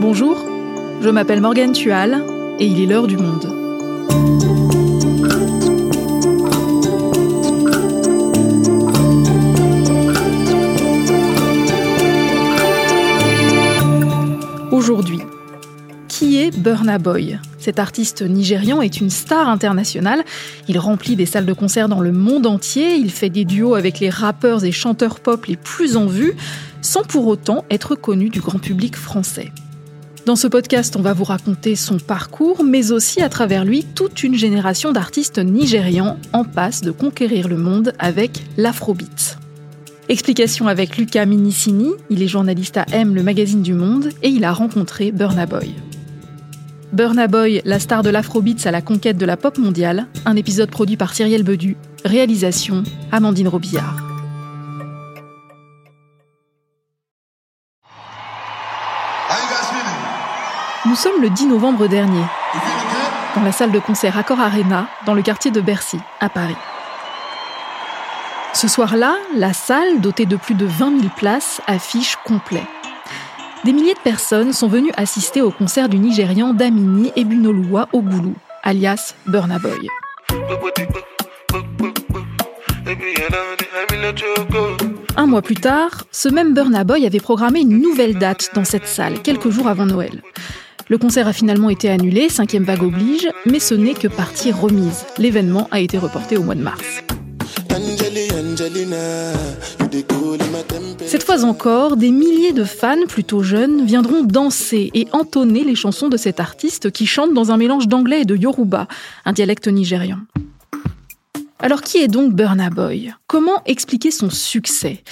Bonjour, je m'appelle Morgane Tual et il est l'heure du monde. Aujourd'hui, qui est Burna Boy? Cet artiste nigérian est une star internationale. Il remplit des salles de concert dans le monde entier. Il fait des duos avec les rappeurs et chanteurs pop les plus en vue, sans pour autant être connu du grand public français. Dans ce podcast, on va vous raconter son parcours, mais aussi à travers lui toute une génération d'artistes nigérians en passe de conquérir le monde avec l'afrobeat. Explication avec Lucas Minicini, il est journaliste à M, le magazine du Monde, et il a rencontré Burna Boy. Burna Boy, la star de l'afrobeat à la conquête de la pop mondiale, un épisode produit par Cyrielle Bedu, réalisation Amandine Robillard. Sommes le 10 novembre dernier, dans la salle de concert Accor Arena, dans le quartier de Bercy, à Paris. Ce soir-là, la salle, dotée de plus de 20 000 places, affiche complet. Des milliers de personnes sont venues assister au concert du Nigérian Damini Ebunoloua Ogulu, alias Burna Boy. Un mois plus tard, ce même Burna Boy avait programmé une nouvelle date dans cette salle, quelques jours avant Noël. Le concert a finalement été annulé, cinquième vague oblige, mais ce n'est que partie remise. L'événement a été reporté au mois de mars. Cette fois encore, des milliers de fans plutôt jeunes viendront danser et entonner les chansons de cet artiste qui chante dans un mélange d'anglais et de yoruba, un dialecte nigérian. Alors qui est donc Burna Boy? Comment expliquer son succès?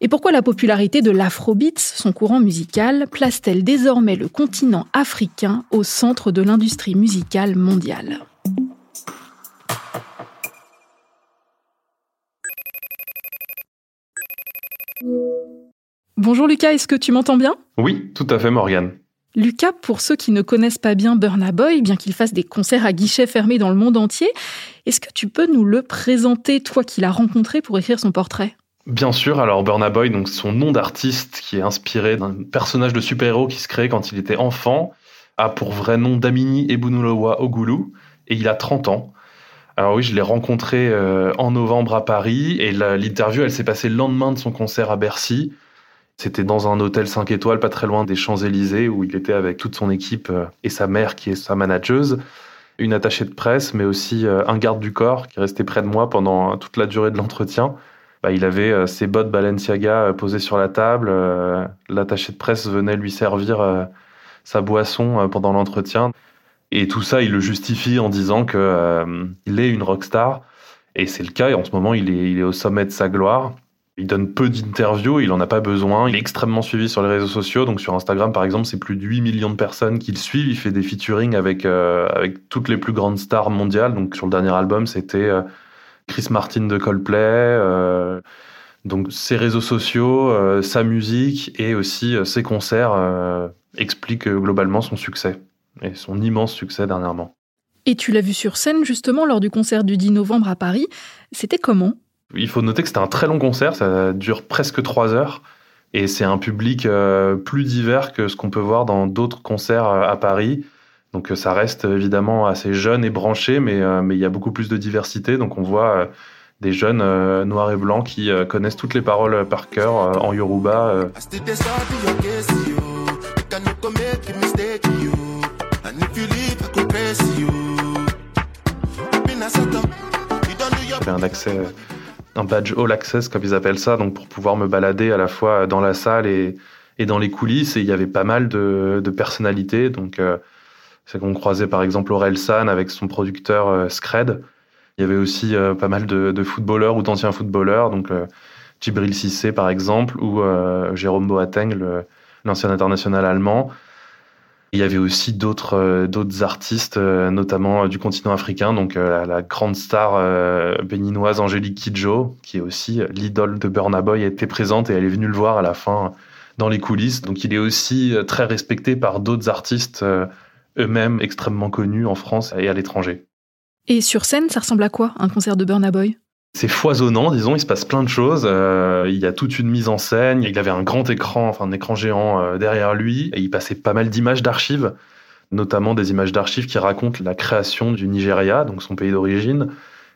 Et pourquoi la popularité de l'afrobeat, son courant musical, place-t-elle désormais le continent africain au centre de l'industrie musicale mondiale? Bonjour Lucas, est-ce que tu m'entends bien? Oui, tout à fait Morgane. Lucas, pour ceux qui ne connaissent pas bien Burna Boy, bien qu'il fasse des concerts à guichets fermés dans le monde entier, est-ce que tu peux nous le présenter, toi qui l'as rencontré pour écrire son portrait? Bien sûr, alors Burna Boy, donc son nom d'artiste qui est inspiré d'un personnage de super-héros qui se crée quand il était enfant, a pour vrai nom Damini Ebunulowa Ogulu et il a 30 ans. Alors oui, je l'ai rencontré euh, en novembre à Paris et l'interview, elle s'est passée le lendemain de son concert à Bercy. C'était dans un hôtel 5 étoiles, pas très loin des Champs-Élysées, où il était avec toute son équipe euh, et sa mère qui est sa manageuse, une attachée de presse, mais aussi euh, un garde du corps qui restait près de moi pendant toute la durée de l'entretien. Bah, il avait euh, ses bottes Balenciaga euh, posées sur la table. Euh, l'attaché de presse venait lui servir sa boisson pendant l'entretien. Et tout ça, il le justifie en disant qu'il est une rockstar. Et c'est le cas. Et en ce moment, il est, il est au sommet de sa gloire. Il donne peu d'interviews, il en a pas besoin. Il est extrêmement suivi sur les réseaux sociaux. Donc sur Instagram, par exemple, c'est plus de 8 millions de personnes qui le suivent. Il fait des featuring avec, avec toutes les plus grandes stars mondiales. Donc sur le dernier album, c'était Chris Martin de Coldplay. Euh, donc ses réseaux sociaux, euh, sa musique et aussi euh, ses concerts expliquent globalement son succès et son immense succès dernièrement. Et tu l'as vu sur scène justement lors du concert du 10 novembre à Paris. C'était comment? Il faut noter que c'était un très long concert, ça dure presque trois heures. Et c'est un public plus divers que ce qu'on peut voir dans d'autres concerts à Paris. Donc euh, ça reste évidemment assez jeune et branché, mais, euh, mais il y a beaucoup plus de diversité. Donc on voit euh, des jeunes noirs et blancs qui connaissent toutes les paroles par cœur en Yoruba. J'avais un accès, un badge all access comme ils appellent ça, donc pour pouvoir me balader à la fois dans la salle et, et dans les coulisses. Et il y avait pas mal de, de personnalités, donc c'est qu'on croisait par exemple Aurel San avec son producteur euh, Scred. Il y avait aussi euh, pas mal de, footballeurs ou d'anciens footballeurs, donc euh, Djibril Cissé par exemple, ou Jérôme Boateng, l'ancien international allemand. Il y avait aussi d'autres artistes, notamment du continent africain, donc la, grande star béninoise Angélique Kidjo, qui est aussi l'idole de Burna Boy, était présente et elle est venue le voir à la fin dans les coulisses. Donc il est aussi très respecté par d'autres artistes eux-mêmes extrêmement connus en France et à l'étranger. Et sur scène, ça ressemble à quoi un concert de Burna Boy? C'est foisonnant, disons, il se passe plein de choses. Euh, il y a toute une mise en scène. Il avait un grand écran, enfin un écran géant euh, derrière lui, et il passait pas mal d'images d'archives, notamment des images d'archives qui racontent la création du Nigeria, donc son pays d'origine,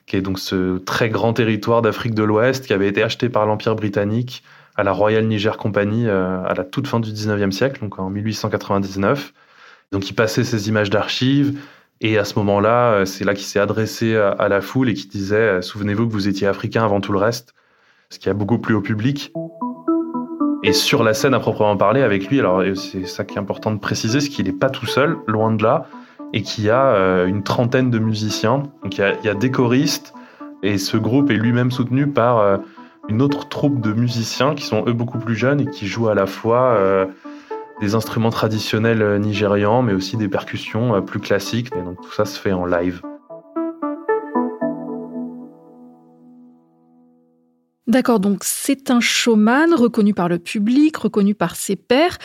qui est donc ce très grand territoire d'Afrique de l'Ouest qui avait été acheté par l'Empire britannique à la Royal Niger Company euh, à la toute fin du 19e siècle, donc en 1899. Donc il passait ces images d'archives, et à ce moment-là, euh, c'est là qu'il s'est adressé à, la foule et qui disait euh, Souvenez-vous que vous étiez africain avant tout le reste, ce qui a beaucoup plu au public. Et sur la scène à proprement parler avec lui, alors c'est ça qui est important de préciser, c'est qu'il n'est pas tout seul, loin de là, et qu'il y a euh, une trentaine de musiciens. Donc il y a, des choristes, et ce groupe est lui-même soutenu par une autre troupe de musiciens qui sont eux beaucoup plus jeunes et qui jouent à la fois des instruments traditionnels euh, nigérians, mais aussi des percussions euh, plus classiques. Et donc tout ça se fait en live. D'accord, donc c'est un showman reconnu par le public, reconnu par ses pairs.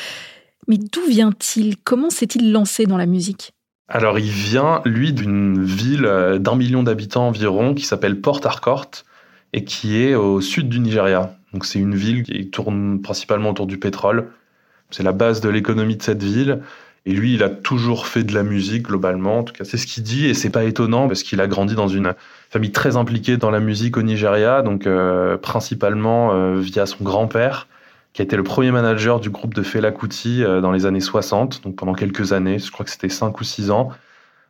Mais d'où vient-il? Comment s'est-il lancé dans la musique? Alors il vient, lui, d'une ville euh, d'un million d'habitants environ qui s'appelle Port Harcourt et qui est au sud du Nigeria. Donc c'est une ville qui tourne principalement autour du pétrole c'est la base de l'économie de cette ville. Et lui, il a toujours fait de la musique globalement. En tout cas, c'est ce qu'il dit et c'est pas étonnant parce qu'il a grandi dans une famille très impliquée dans la musique au Nigeria, donc euh, principalement euh, via son grand-père qui a été le premier manager du groupe de Fela Kuti euh, dans les années 60, donc pendant quelques années, je crois que c'était 5 ou 6 ans.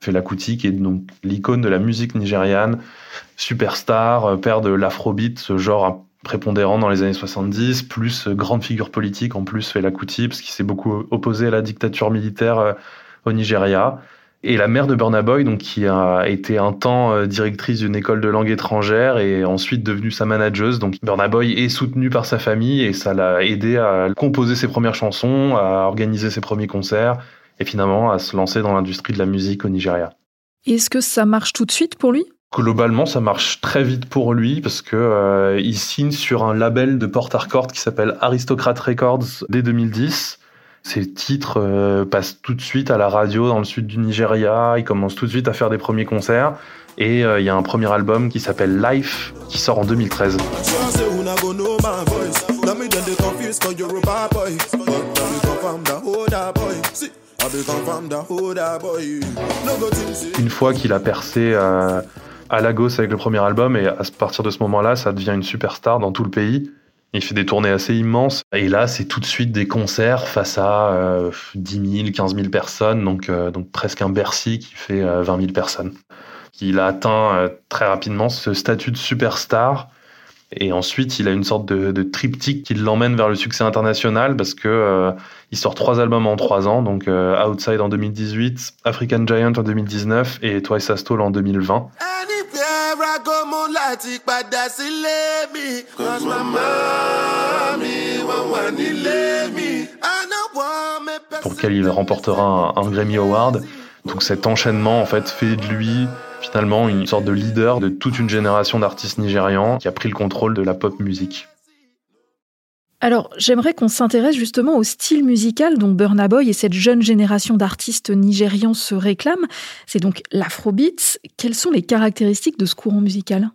Fela Kuti qui est donc l'icône de la musique nigériane, superstar, père de l'afrobeat, ce genre prépondérant dans les années 70, plus euh, grande figure politique en plus Fela Kuti, parce qu'il s'est beaucoup opposé à la dictature militaire euh, au Nigeria. Et la mère de Burna Boy, donc, qui a été un temps euh, directrice d'une école de langue étrangère et ensuite devenue sa manageuse. Donc Burna Boy est soutenu par sa famille et ça l'a aidé à composer ses premières chansons, à organiser ses premiers concerts et finalement à se lancer dans l'industrie de la musique au Nigeria. Est-ce que ça marche tout de suite pour lui? Globalement, ça marche très vite pour lui parce que euh, il signe sur un label de Port Harcourt qui s'appelle Aristocrat Records dès 2010. Ses titres euh, passent tout de suite à la radio dans le sud du Nigeria. Il commence tout de suite à faire des premiers concerts. Et euh, il y a un premier album qui s'appelle Life qui sort en 2013. Une fois qu'il a percé à Lagos avec le premier album et à partir de ce moment-là, ça devient une superstar dans tout le pays. Il fait des tournées assez immenses. Et là, c'est tout de suite des concerts face à 10 000, 15 000 personnes, donc, euh, donc presque un Bercy qui fait 20 euh, 000 personnes. Il a atteint euh, très rapidement ce statut de superstar et ensuite, il a une sorte de, triptyque qui l'emmène vers le succès international parce que euh, il sort trois albums en trois ans, donc euh, Outside en 2018, African Giant en 2019 et Twice as Tall en 2020. Pour lequel il remportera un Grammy Award. Donc cet enchaînement en fait fait de lui finalement une sorte de leader de toute une génération d'artistes nigérians qui a pris le contrôle de la pop musique. Alors, j'aimerais qu'on s'intéresse justement au style musical dont Burna Boy et cette jeune génération d'artistes nigérians se réclament. C'est donc l'afrobeat. Quelles sont les caractéristiques de ce courant musical?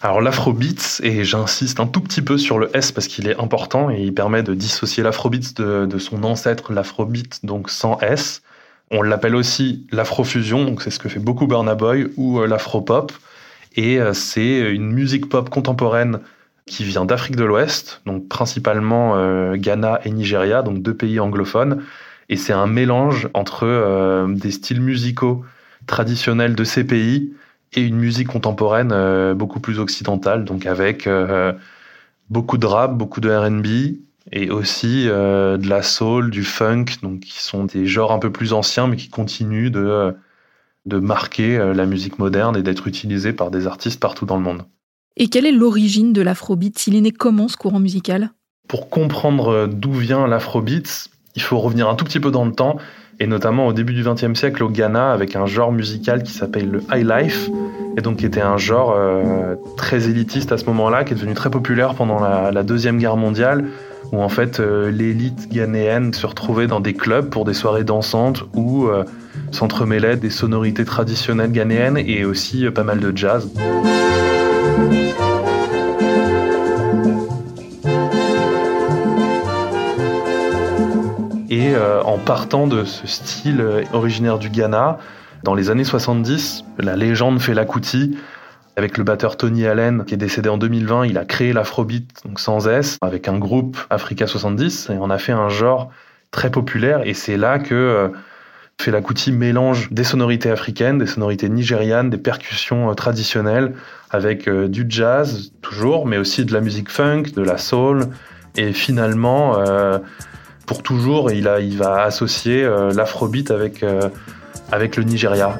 Alors l'afrobeat, et j'insiste un tout petit peu sur le S parce qu'il est important et il permet de dissocier l'afrobeat de, son ancêtre, l'afrobeat, donc sans S. On l'appelle aussi l'afrofusion, donc c'est ce que fait beaucoup Burna Boy, ou euh, l'afropop. Et euh, c'est une musique pop contemporaine qui vient d'Afrique de l'Ouest, donc principalement euh, Ghana et Nigeria, donc deux pays anglophones. Et c'est un mélange entre des styles musicaux traditionnels de ces pays et une musique contemporaine beaucoup plus occidentale, donc avec beaucoup de rap, beaucoup de RB, et aussi euh, de la soul, du funk, donc qui sont des genres un peu plus anciens, mais qui continuent de, de marquer euh, la musique moderne et d'être utilisés par des artistes partout dans le monde. Et quelle est l'origine de l'afrobeat S'il est né comment ce courant musical? Pour comprendre euh, d'où vient l'afrobeat, il faut revenir un tout petit peu dans le temps, et notamment au début du XXe siècle au Ghana, avec un genre musical qui s'appelle le high life, et donc qui était un genre très élitiste à ce moment-là, qui est devenu très populaire pendant la, Deuxième Guerre mondiale, où en fait euh, l'élite ghanéenne se retrouvait dans des clubs pour des soirées dansantes où euh, s'entremêlaient des sonorités traditionnelles ghanéennes et aussi euh, pas mal de jazz. En partant de ce style originaire du Ghana. Dans les années 70, la légende Fela Kuti avec le batteur Tony Allen, qui est décédé en 2020, il a créé l'Afrobeat, donc sans S, avec un groupe Africa 70, et on a fait un genre très populaire, et c'est là que euh, Fela Kuti mélange des sonorités africaines, des sonorités nigérianes, des percussions euh, traditionnelles, avec euh, du jazz, toujours, mais aussi de la musique funk, de la soul, et finalement, pour toujours, il, a, il va associer l'Afrobeat avec, avec le Nigeria.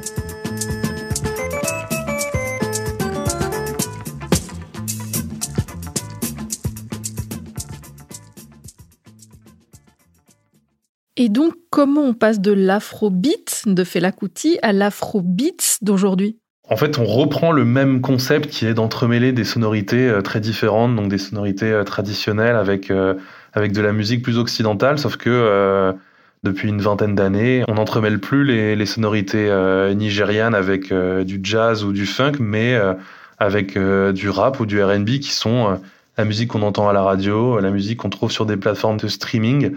Et donc, comment on passe de l'afrobeat de Fela Kuti à l'afrobeat d'aujourd'hui? En fait, on reprend le même concept qui est d'entremêler des sonorités euh, très différentes, donc des sonorités euh, traditionnelles avec, euh, avec de la musique plus occidentale, sauf que depuis une vingtaine d'années, on n'entremêle plus les, sonorités nigérianes avec du jazz ou du funk, mais avec du rap ou du RB qui sont la musique qu'on entend à la radio, la musique qu'on trouve sur des plateformes de streaming.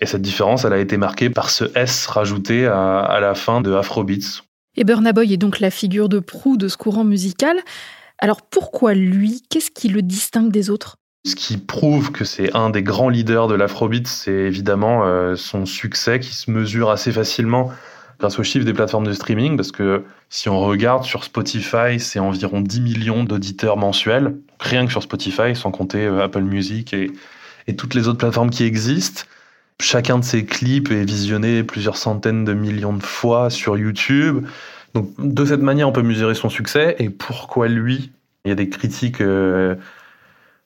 Et cette différence, elle a été marquée par ce S rajouté à, la fin de Afrobeats. Et Burna Boy est donc la figure de proue de ce courant musical. Alors pourquoi lui? Qu'est-ce qui le distingue des autres? Ce qui prouve que c'est un des grands leaders de l'afrobeat, c'est évidemment euh, son succès qui se mesure assez facilement grâce aux chiffres des plateformes de streaming, parce que si on regarde sur Spotify, c'est environ 10 millions d'auditeurs mensuels, rien que sur Spotify, sans compter euh, Apple Music et, et toutes les autres plateformes qui existent. Chacun de ces clips est visionné plusieurs centaines de millions de fois sur YouTube. Donc de cette manière, on peut mesurer son succès. Et pourquoi lui? Il y a des critiques euh,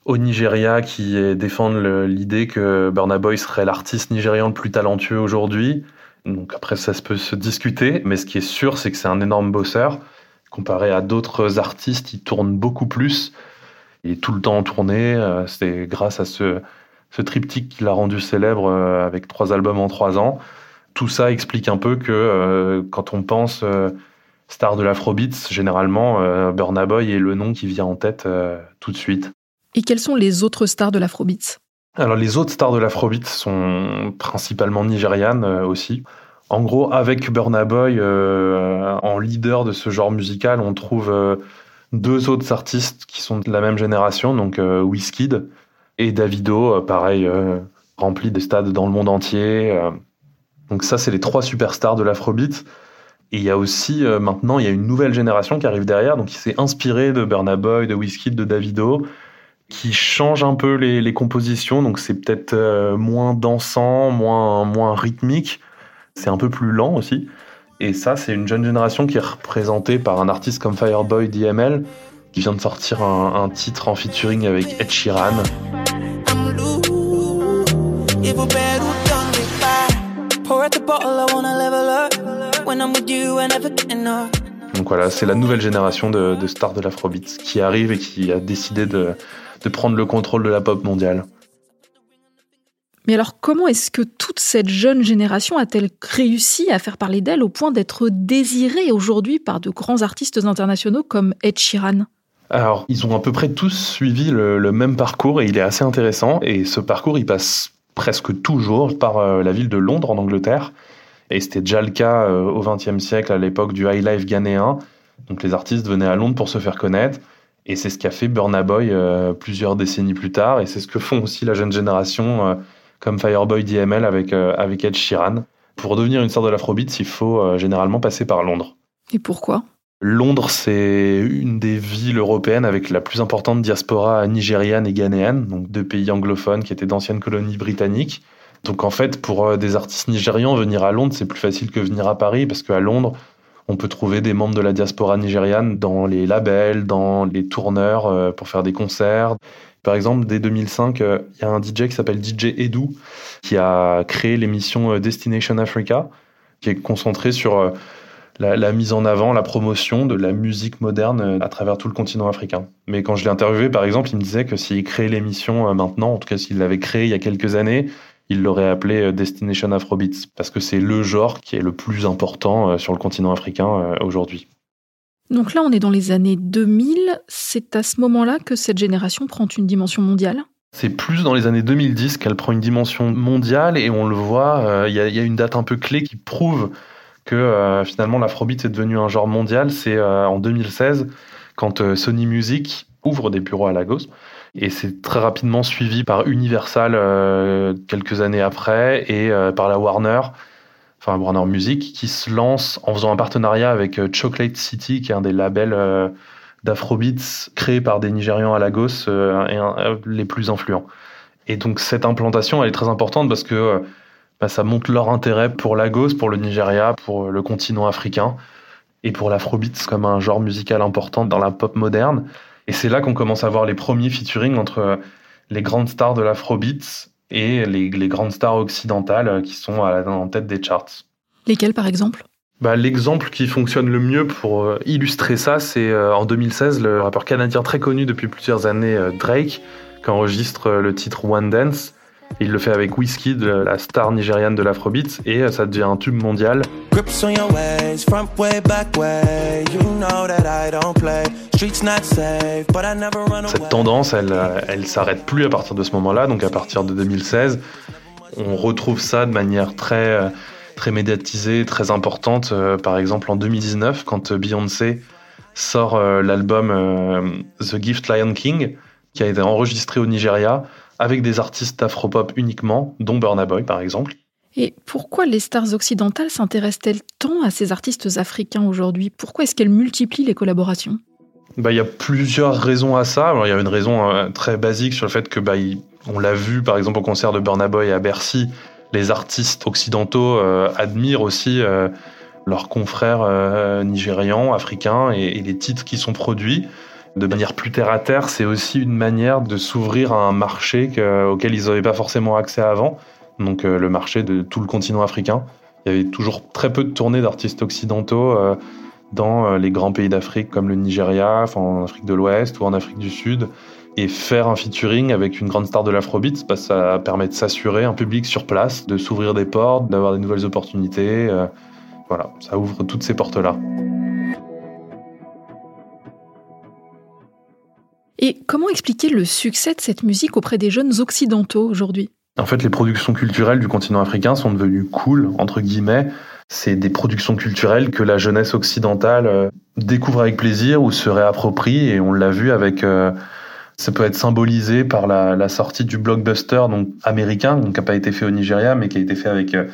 au Nigeria qui défendent l'idée que Burna Boy serait l'artiste nigérian le plus talentueux aujourd'hui. Donc après, ça peut se discuter. Mais ce qui est sûr, c'est que c'est un énorme bosseur. Comparé à d'autres artistes, il tourne beaucoup plus. Il est tout le temps en tournée. Euh, c'est grâce à ce triptyque qui l'a rendu célèbre euh, avec trois albums en trois ans. Tout ça explique un peu que euh, quand on pense star de l'Afrobeats, généralement, Burna Boy est le nom qui vient en tête tout de suite. Et quelles sont les autres stars de l'Afrobeats Alors les autres stars de l'Afrobeats sont principalement nigérianes aussi. En gros, avec Burna Boy en leader de ce genre musical, on trouve deux autres artistes qui sont de la même génération, donc Wizkid, et Davido, euh, pareil, euh, rempli des stades dans le monde entier. Euh. Donc ça, c'est les trois superstars de l'Afrobeat. Et il y a aussi, maintenant, il y a une nouvelle génération qui arrive derrière, donc qui s'est inspirée de Burna Boy, de Wizkid, de Davido, qui change un peu les, compositions. Donc c'est peut-être moins dansant, moins, moins rythmique. C'est un peu plus lent aussi. Et ça, c'est une jeune génération qui est représentée par un artiste comme Fireboy DML, qui vient de sortir un, titre en featuring avec Ed Sheeran. Donc voilà, c'est la nouvelle génération de, stars de l'Afrobeat qui arrive et qui a décidé de, de prendre le contrôle de la pop mondiale. Mais alors comment est-ce que toute cette jeune génération a-t-elle réussi à faire parler d'elle au point d'être désirée aujourd'hui par de grands artistes internationaux comme Ed Sheeran? Alors, ils ont à peu près tous suivi le, même parcours et il est assez intéressant. Et ce parcours, il passe presque toujours par euh, la ville de Londres en Angleterre. Et c'était déjà le cas euh, au XXe siècle, à l'époque du high life ghanéen. Donc les artistes venaient à Londres pour se faire connaître. Et c'est ce qu'a fait Burna Boy euh, plusieurs décennies plus tard. Et c'est ce que font aussi la jeune génération, comme Fireboy DML avec, avec Ed Sheeran. Pour devenir une star de l'afrobeat, il faut généralement passer par Londres. Et pourquoi? Londres, c'est une des villes européennes avec la plus importante diaspora nigériane et ghanéenne, donc deux pays anglophones qui étaient d'anciennes colonies britanniques. Donc en fait, pour euh, des artistes nigérians, venir à Londres, c'est plus facile que venir à Paris, parce qu'à Londres, on peut trouver des membres de la diaspora nigériane dans les labels, dans les tourneurs euh, pour faire des concerts. Par exemple, dès 2005, euh, il y a un DJ qui s'appelle DJ Edu qui a créé l'émission Destination Africa, qui est concentrée sur la, mise en avant, la promotion de la musique moderne euh, à travers tout le continent africain. Mais quand je l'ai interviewé, par exemple, il me disait que s'il créait l'émission euh, maintenant, en tout cas s'il l'avait créée il y a quelques années, il l'aurait appelé euh, Destination Afrobeats, parce que c'est le genre qui est le plus important sur le continent africain aujourd'hui. Donc là, on est dans les années 2000. C'est à ce moment-là que cette génération prend une dimension mondiale? C'est plus dans les années 2010 qu'elle prend une dimension mondiale et on le voit, euh, il y, a une date un peu clé qui prouve que euh, finalement l'afrobeat est devenu un genre mondial. C'est euh, en 2016 quand Sony Music ouvre des bureaux à Lagos et c'est très rapidement suivi par Universal quelques années après et par la Warner, enfin Warner Music, qui se lance en faisant un partenariat avec Chocolate City, qui est un des labels d'afrobeats créés par des Nigérians à Lagos euh, et euh, les plus influents. Et donc cette implantation, elle est très importante parce que euh, bah, ça montre leur intérêt pour Lagos, pour le Nigeria, pour le continent africain et pour l'afrobeat comme un genre musical important dans la pop moderne. Et c'est là qu'on commence à voir les premiers featuring entre les grandes stars de l'afrobeat et les, les, grandes stars occidentales qui sont en tête des charts. Lesquelles par exemple? Bah, L'exemple qui fonctionne le mieux pour euh, illustrer ça, c'est euh, en 2016, le rappeur canadien très connu depuis plusieurs années, euh, Drake, qui enregistre le titre One Dance. Il le fait avec Whiskey, la star nigériane de l'afrobeat, et ça devient un tube mondial. Cette tendance, elle, elle s'arrête plus à partir de ce moment-là, donc à partir de 2016, on retrouve ça de manière très très médiatisée, très importante. Euh, par exemple, en 2019, quand Beyoncé sort euh, l'album euh, The Gift Lion King, qui a été enregistré au Nigeria, avec des artistes afropop uniquement, dont Burna Boy par exemple. Et pourquoi les stars occidentales s'intéressent-elles tant à ces artistes africains aujourd'hui? Pourquoi est-ce qu'elles multiplient les collaborations? Bah, il y a plusieurs raisons à ça. il y a une raison très basique sur le fait que bah, on l'a vu par exemple au concert de Burna Boy à Bercy, les artistes occidentaux euh, admirent aussi euh, leurs confrères euh, nigérians, africains et, les titres qui sont produits de manière plus terre à terre, c'est aussi une manière de s'ouvrir à un marché auquel ils n'avaient pas forcément accès avant, donc le marché de tout le continent africain. Il y avait toujours très peu de tournées d'artistes occidentaux dans les grands pays d'Afrique comme le Nigeria, en Afrique de l'Ouest ou en Afrique du Sud. Et faire un featuring avec une grande star de l'afrobeat, bah, ça permet de s'assurer un public sur place, de s'ouvrir des portes, d'avoir des nouvelles opportunités. Euh, voilà, ça ouvre toutes ces portes-là. Et comment expliquer le succès de cette musique auprès des jeunes occidentaux aujourd'hui? En fait, les productions culturelles du continent africain sont devenues cool, entre guillemets. C'est des productions culturelles que la jeunesse occidentale euh, découvre avec plaisir ou se réapproprie, et on l'a vu avec... Euh, ça peut être symbolisé par la, sortie du blockbuster donc américain, qui n'a pas été fait au Nigeria, mais qui a été fait avec euh,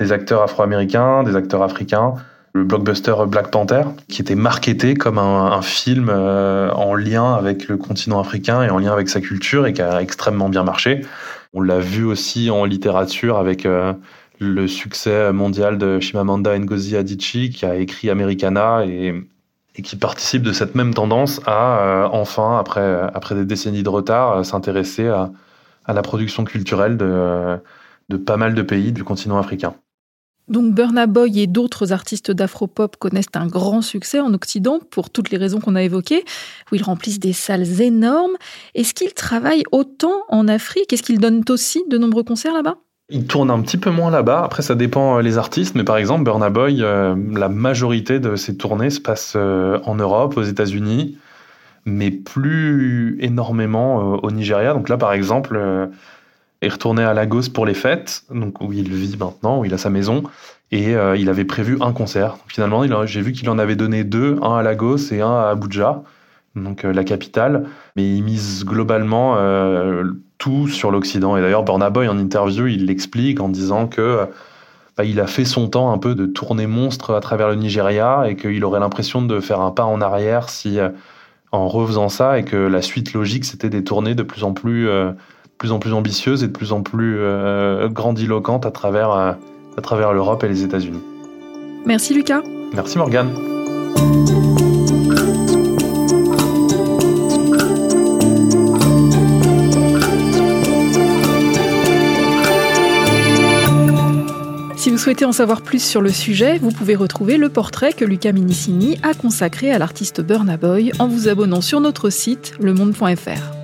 des acteurs afro-américains, des acteurs africains. Le blockbuster Black Panther, qui était marketé comme un, film euh, en lien avec le continent africain et en lien avec sa culture et qui a extrêmement bien marché. On l'a vu aussi en littérature avec euh, le succès mondial de Chimamanda Ngozi Adichie, qui a écrit Americana et et qui participe de cette même tendance à, euh, enfin, après, après des décennies de retard, euh, s'intéresser à, à, la production culturelle de, de pas mal de pays du continent africain. Donc Burna Boy et d'autres artistes d'afropop connaissent un grand succès en Occident pour toutes les raisons qu'on a évoquées, où ils remplissent des salles énormes. Est-ce qu'ils travaillent autant en Afrique? Est-ce qu'ils donnent aussi de nombreux concerts là-bas? Il tourne un petit peu moins là-bas. Après, ça dépend euh, les artistes, mais par exemple, Burna Boy, euh, la majorité de ses tournées se passent euh, en Europe, aux États-Unis, mais plus énormément au Nigeria. Donc là, par exemple, est retourné à Lagos pour les fêtes, donc où il vit maintenant, où il a sa maison, et il avait prévu un concert. finalement, j'ai vu qu'il en avait donné deux, un à Lagos et un à Abuja, donc la capitale, mais il mise globalement tout sur l'Occident. Et d'ailleurs, Burna Boy, en interview, il l'explique en disant que bah, il a fait son temps un peu de tournée monstre à travers le Nigeria et qu'il aurait l'impression de faire un pas en arrière si euh, en refaisant ça et que la suite logique c'était des tournées de plus en plus, euh, plus en plus ambitieuses et de plus en plus euh, grandiloquentes à travers, à travers l'Europe et les États-Unis. Merci Lucas. Merci Morgane. vous souhaitez en savoir plus sur le sujet, vous pouvez retrouver le portrait que Luca Minicini a consacré à l'artiste Burna Boy en vous abonnant sur notre site lemonde.fr.